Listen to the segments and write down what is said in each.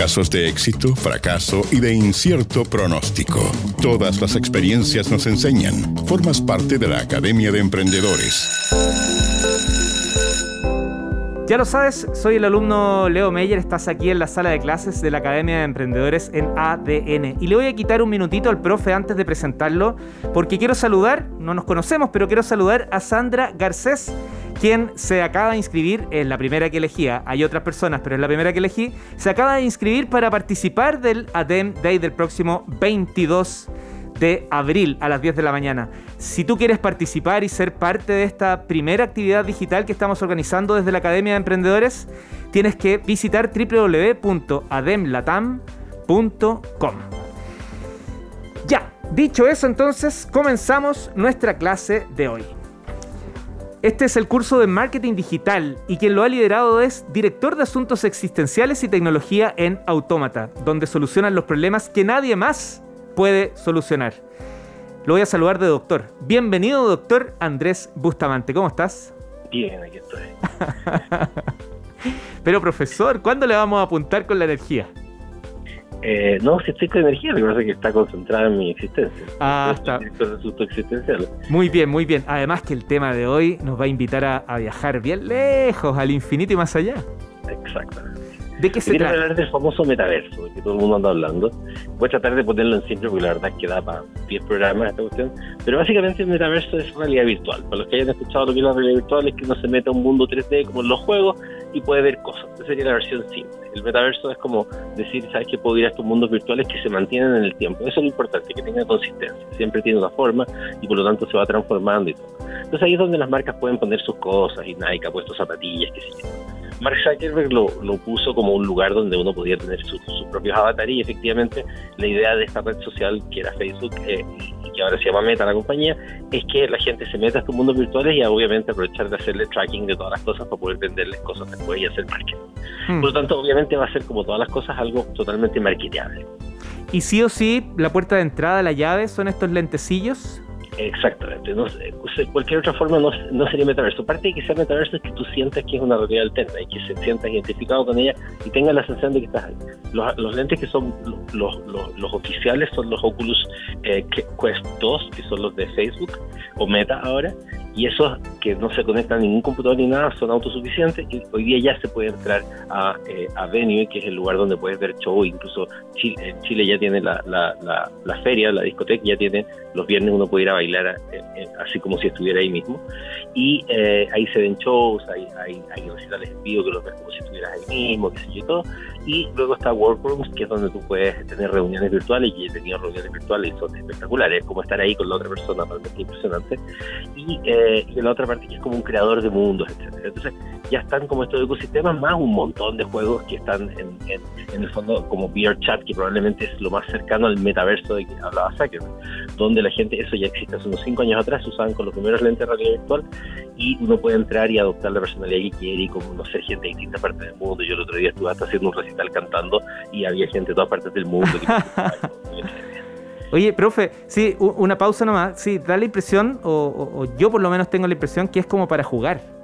Casos de éxito, fracaso y de incierto pronóstico. Todas las experiencias nos enseñan. Formas parte de la Academia de Emprendedores. Ya lo sabes, soy el alumno Leo Meyer, estás aquí en la sala de clases de la Academia de Emprendedores en ADN. Y le voy a quitar un minutito al profe antes de presentarlo, porque quiero saludar, no nos conocemos, pero quiero saludar a Sandra Garcés, quien se acaba de inscribir, es la primera que elegía, hay otras personas, pero es la primera que elegí, se acaba de inscribir para participar del ADEM Day del próximo 22 de abril a las 10 de la mañana. Si tú quieres participar y ser parte de esta primera actividad digital que estamos organizando desde la Academia de Emprendedores, tienes que visitar www.ademlatam.com. Ya, dicho eso entonces, comenzamos nuestra clase de hoy. Este es el curso de Marketing Digital y quien lo ha liderado es Director de Asuntos Existenciales y Tecnología en Autómata, donde solucionan los problemas que nadie más puede solucionar. Lo voy a saludar de doctor. Bienvenido, doctor Andrés Bustamante. ¿Cómo estás? Bien, aquí estoy. Pero, profesor, ¿cuándo le vamos a apuntar con la energía? Eh, no, si estoy con energía, me parece que está concentrada en mi existencia. Ah, está. existencial. Muy bien, muy bien. Además que el tema de hoy nos va a invitar a, a viajar bien lejos, al infinito y más allá. Exactamente. ¿De qué se trata? hablar del famoso metaverso, que todo el mundo anda hablando. Voy a tratar de ponerlo en simple porque la verdad es que da para 10 programas esta cuestión. Pero básicamente el metaverso es realidad virtual. Para los que hayan escuchado lo que es la realidad virtual es que uno se mete a un mundo 3D como en los juegos y puede ver cosas. Esa sería la versión simple. El metaverso es como decir, ¿sabes que Puedo ir a estos mundos virtuales que se mantienen en el tiempo. Eso es lo importante, que tenga consistencia. Siempre tiene una forma y por lo tanto se va transformando y todo. Entonces ahí es donde las marcas pueden poner sus cosas y Nike ha puesto zapatillas, sé yo. Mark Zuckerberg lo, lo, puso como un lugar donde uno podía tener sus su propios avatares y efectivamente la idea de esta red social que era Facebook eh, y que ahora se llama Meta la compañía es que la gente se meta a estos mundos virtuales y obviamente aprovechar de hacerle tracking de todas las cosas para poder venderles cosas después y hacer marketing. Hmm. Por lo tanto, obviamente va a ser como todas las cosas algo totalmente marketeable. Y sí o sí, la puerta de entrada, la llave, son estos lentecillos. Exactamente. No, cualquier otra forma no, no, sería metaverso. Parte de que sea metaverso es que tú sientas que es una realidad alterna y que se sientas identificado con ella y tengas la sensación de que estás ahí. Los, los lentes que son los, oficiales son los Oculus eh, Quest 2, que son los de Facebook o Meta ahora, y esos que no se conectan a ningún computador ni nada son autosuficientes y hoy día ya se puede entrar a, eh, a Venue, que es el lugar donde puedes ver show, incluso Chile, Chile ya tiene la, la, la, la, feria, la discoteca, ya tiene, los viernes uno puede ir a bailar eh, eh, así como si estuviera ahí mismo. Y eh, ahí se ven shows, hay, hay, hay recitales en vivo que los ves como si estuvieras ahí mismo, qué sé yo y todo, y luego está Workrooms, que es donde tú puedes tener reuniones virtuales, y he tenido reuniones virtuales y son espectaculares, como estar ahí con la otra persona, realmente impresionante, y, eh, y la otra parte que es como un creador de mundos, etcétera Entonces ya están como estos ecosistemas, más un montón de juegos que están en, en, en el fondo como VR Chat, que probablemente es lo más cercano al metaverso de que hablaba Zuckerberg, donde la gente, eso ya existe hace unos 5 años atrás, se usaban con los primeros lentes de realidad virtual, y uno puede entrar y adoptar la personalidad que quiere y como, no sé, gente de distintas partes del mundo. Yo el otro día estuve hasta haciendo un recital cantando y había gente de todas partes del mundo. Que... Oye, profe, sí, una pausa nomás. Sí, da la impresión, o, o, o yo por lo menos tengo la impresión que es como para jugar.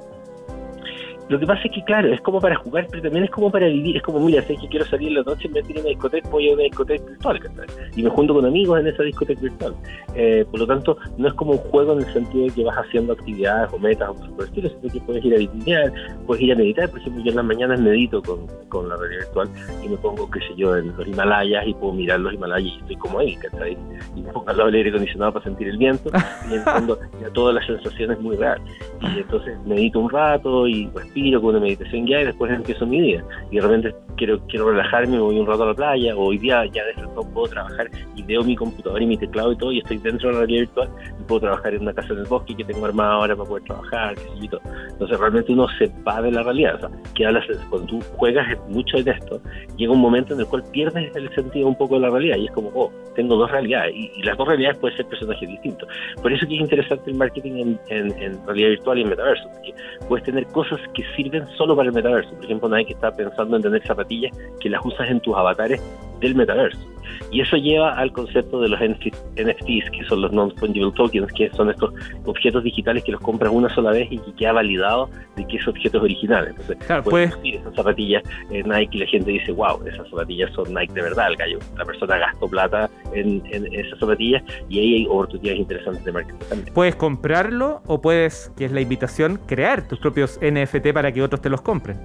Lo que pasa es que, claro, es como para jugar, pero también es como para vivir. Es como, mira, sé que quiero salir en la noche, me tiro a una discoteca, voy a una discoteca virtual, ¿cachai? Y me junto con amigos en esa discoteca virtual. Eh, por lo tanto, no es como un juego en el sentido de que vas haciendo actividades o metas o cosas por el estilo, sino que puedes ir a visitar, puedes ir a meditar. Por ejemplo, yo en las mañanas medito con, con la realidad virtual y me pongo, qué sé yo, en los Himalayas y puedo mirar los Himalayas y estoy como ahí, ¿cachai? Y me pongo al lado del aire acondicionado para sentir el viento y en fondo ya toda la sensación es muy real. Y entonces medito un rato y respiro con una meditación ya y después empiezo mi día. Y de repente quiero quiero relajarme, me voy un rato a la playa, o hoy día ya de no puedo trabajar y veo mi computador y mi teclado y todo, y estoy dentro de la realidad virtual y puedo trabajar en una casa en el bosque que tengo armada ahora para poder trabajar, qué sé yo, y todo. Entonces realmente uno se va de la realidad. O sea, que hablas, cuando tú juegas mucho en esto, llega un momento en el cual pierdes el sentido un poco de la realidad y es como, oh, tengo dos realidades y, y las dos realidades pueden ser personajes distintos. Por eso que es interesante el marketing en, en, en realidad virtual y en metaverso, porque puedes tener cosas que sirven solo para el metaverso. Por ejemplo, nadie que está pensando en tener zapatillas que las usas en tus avatares del metaverso. Y eso lleva al concepto de los NFTs, que son los non-fungible tokens, que son estos objetos digitales que los compras una sola vez y que queda validado de que ese objeto es original. Entonces, claro, puedes decir esas zapatillas en Nike y la gente dice, wow, esas zapatillas son Nike de verdad, el gallo. La persona gastó plata en, en esas zapatillas y ahí hay oportunidades interesantes de marketing también. Puedes comprarlo o puedes, que es la invitación, crear tus propios NFT para que otros te los compren.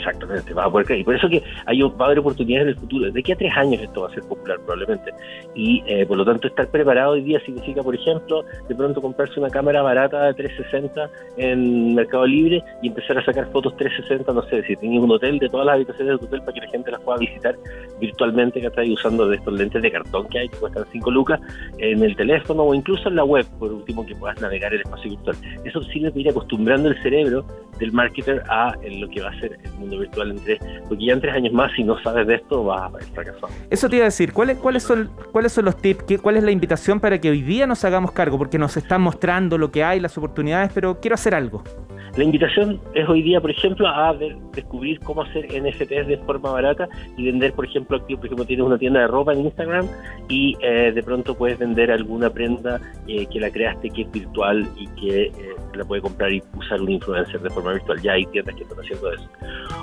Exactamente, va a poder Y por eso que hay, va a haber oportunidades en el futuro. De aquí a tres años esto va a ser popular probablemente. Y eh, por lo tanto estar preparado hoy día significa, por ejemplo, de pronto comprarse una cámara barata de 360 en Mercado Libre y empezar a sacar fotos 360, no sé, si tenéis un hotel de todas las habitaciones del hotel para que la gente las pueda visitar virtualmente, que estáis usando de estos lentes de cartón que hay, que cuestan 5 lucas, en el teléfono o incluso en la web, por último, que puedas navegar el espacio virtual. Eso sirve para ir acostumbrando el cerebro del marketer a lo que va a ser el mundo virtual en tres, porque ya en tres años más, si no sabes de esto, vas a fracasar. Eso te iba a decir, ¿cuáles, cuáles, son, cuáles son los tips, cuál es la invitación para que hoy día nos hagamos cargo? Porque nos están mostrando lo que hay, las oportunidades, pero quiero hacer algo. La invitación es hoy día, por ejemplo, a descubrir cómo hacer NFTs de forma barata y vender, por ejemplo, activos. Por ejemplo, tienes una tienda de ropa en Instagram y eh, de pronto puedes vender alguna prenda eh, que la creaste que es virtual y que eh, la puede comprar y usar un influencer de forma virtual. Ya hay tiendas que están haciendo eso.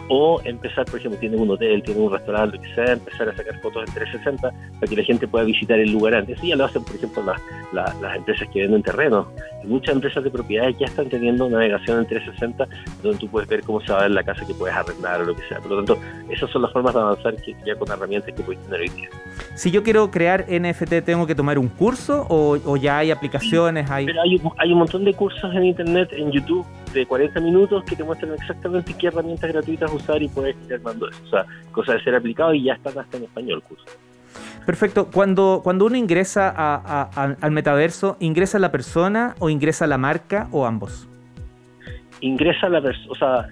O empezar, por ejemplo, tiene un hotel, tiene un restaurante, lo que sea, empezar a sacar fotos en 360 para que la gente pueda visitar el lugar antes. Y ya lo hacen, por ejemplo, las empresas que venden terrenos. muchas empresas de propiedades ya están teniendo navegación en 360 donde tú puedes ver cómo se va a ver la casa que puedes arrendar o lo que sea. Por lo tanto, esas son las formas de avanzar que ya con herramientas que puedes tener hoy día. Si yo quiero crear NFT, ¿tengo que tomar un curso o, ya hay aplicaciones? Hay... Pero hay, hay un montón de cursos en internet, en YouTube, de 40 minutos que te muestran exactamente qué herramientas gratuitas usar y puedes ir armando eso. O sea, cosa de ser aplicado y ya están hasta en español el curso. Perfecto. Cuando, cuando uno ingresa al metaverso, ¿ingresa la persona o ingresa la marca o ambos? Ingresa la persona, o sea,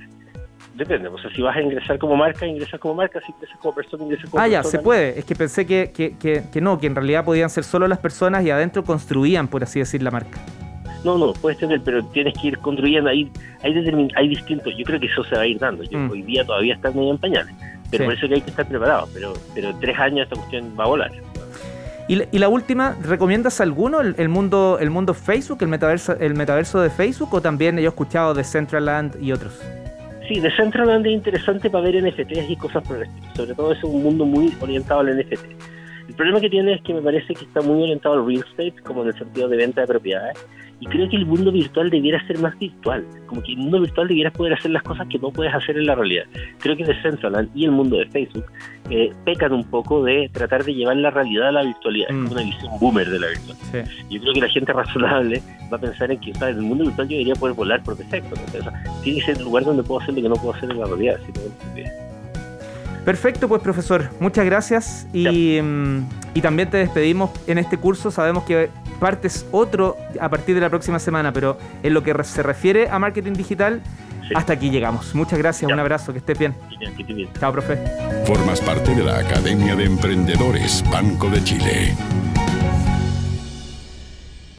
depende. O sea, si vas a ingresar como marca, ingresas como marca. Si ingresas como persona, ingresas como persona. Ah, ya, se puede. Es que pensé que, que, que, que no, que en realidad podían ser solo las personas y adentro construían, por así decir, la marca. No, no, puedes tener, pero tienes que ir construyendo. Hay, hay, hay distintos. Yo creo que eso se va a ir dando. Yo, mm. Hoy día todavía está medio en pañales. Pero por eso que hay que estar preparado. Pero, pero tres años esta cuestión va a volar. Y, y la última, ¿recomiendas alguno? El, mundo el mundo Facebook, el metaverso, el metaverso de Facebook o también yo he escuchado de Centraland y otros? Sí, de Centraland es interesante para ver NFTs y cosas por el estilo. Sobre todo es un mundo muy orientado al NFT. El problema que tiene es que me parece que está muy orientado al real estate, como en el sentido de venta de propiedades, y creo que el mundo virtual debiera ser más virtual, como que el mundo virtual debiera poder hacer las cosas que no puedes hacer en la realidad. Creo que Decentraland y el mundo de Facebook eh, pecan un poco de tratar de llevar la realidad a la virtualidad, es mm. una visión boomer de la virtualidad. Yo creo que la gente razonable va a pensar en que en el mundo virtual yo debería poder volar por defecto, tiene que ser el lugar donde puedo hacer lo que no puedo hacer en la realidad. Perfecto, pues profesor, muchas gracias y, mm, y también te despedimos en este curso. Sabemos que partes otro a partir de la próxima semana, pero en lo que se refiere a marketing digital, hasta aquí llegamos. Muchas gracias, un abrazo, que estés bien. Chao, profe. Formas parte de la Academia de Emprendedores Banco de Chile.